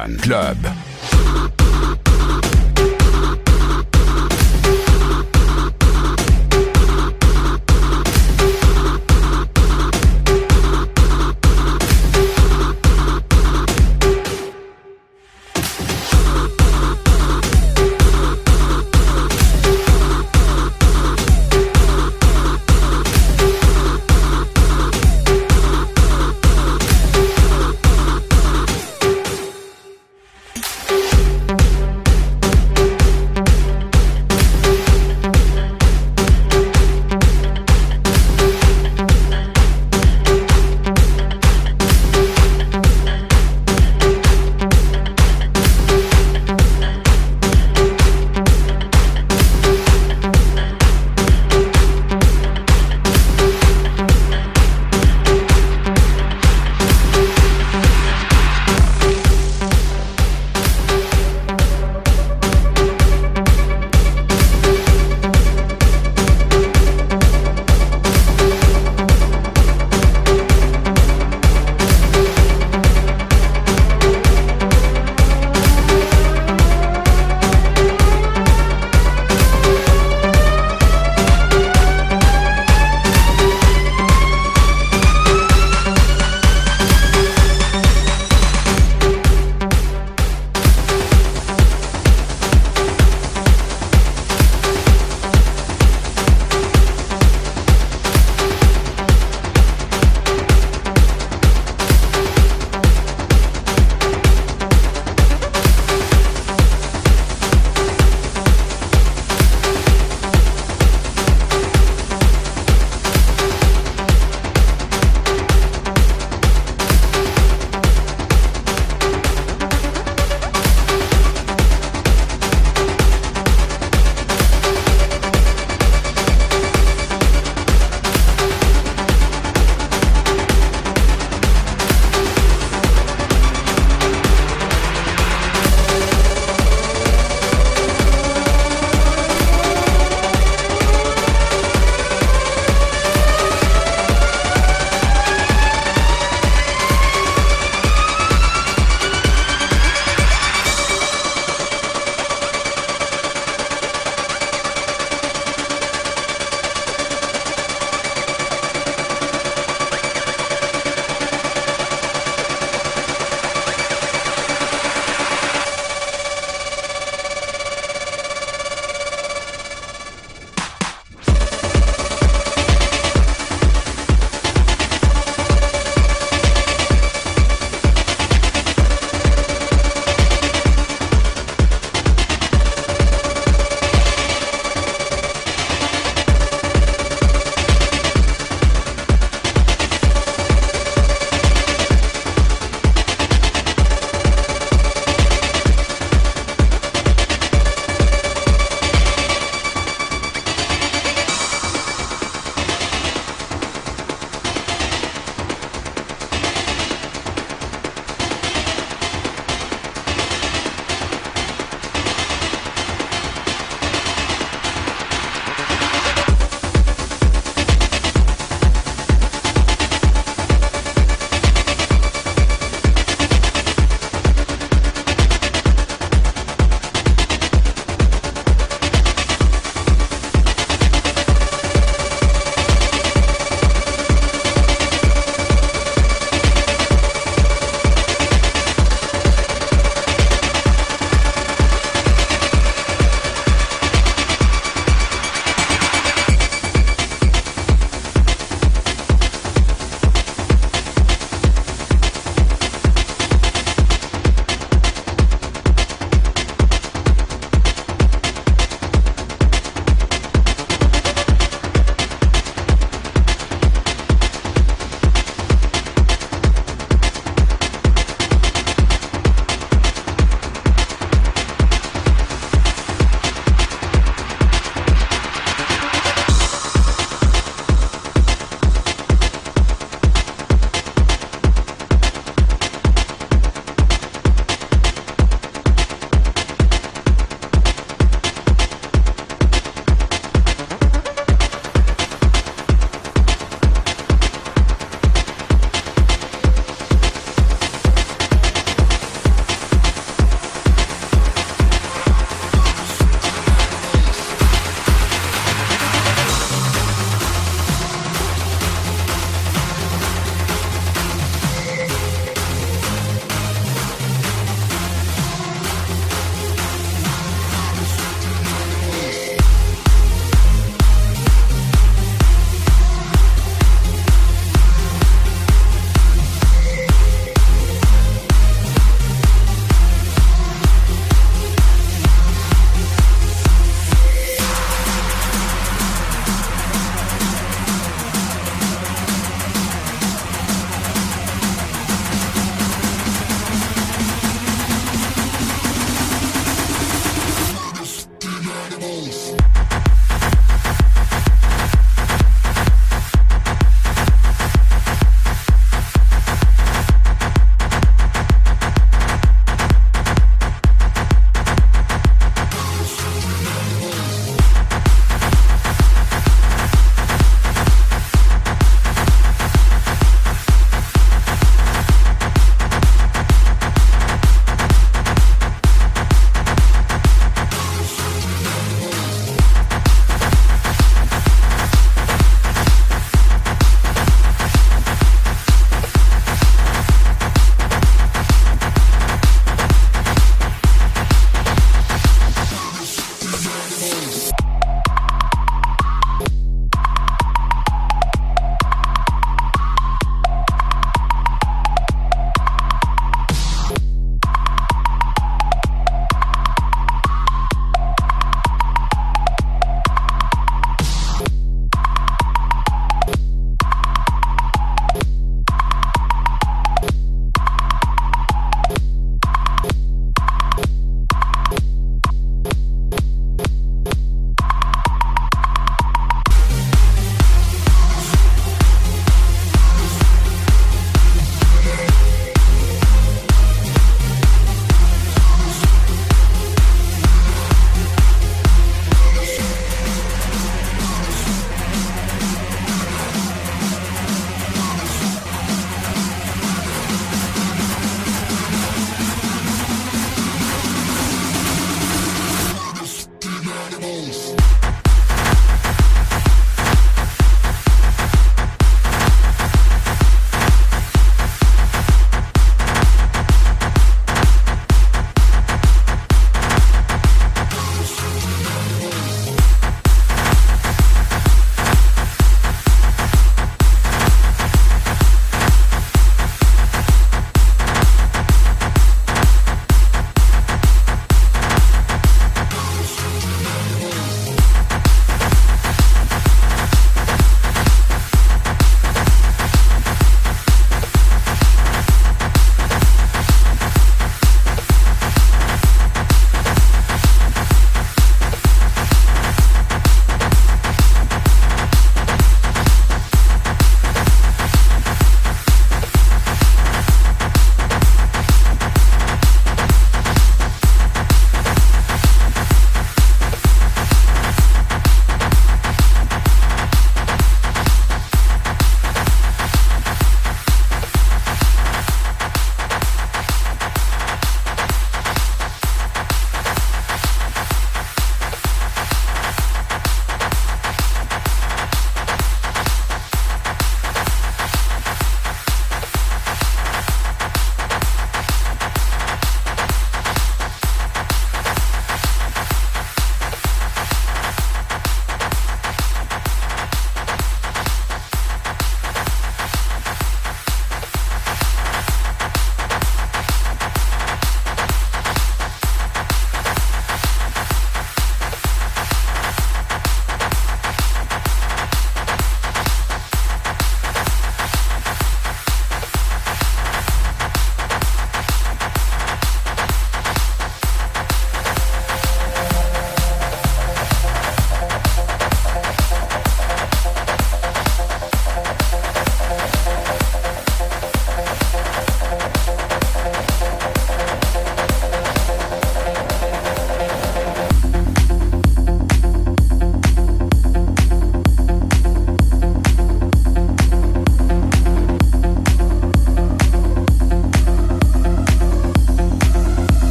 One Club.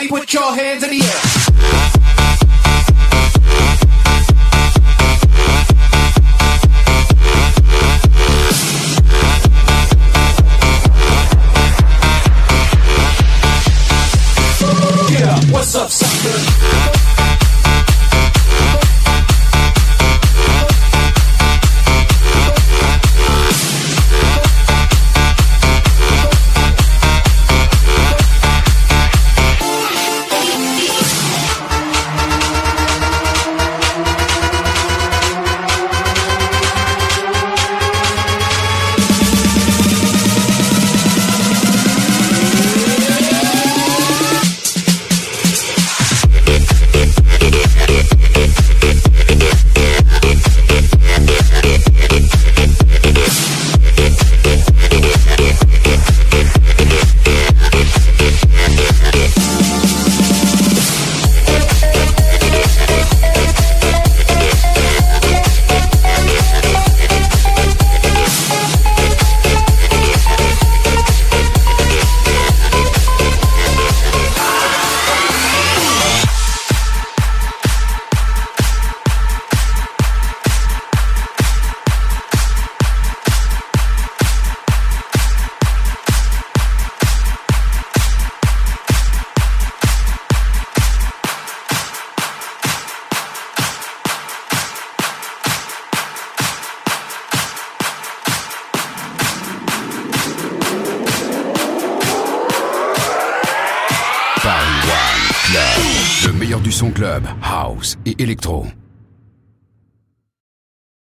Everybody put your hands in the air.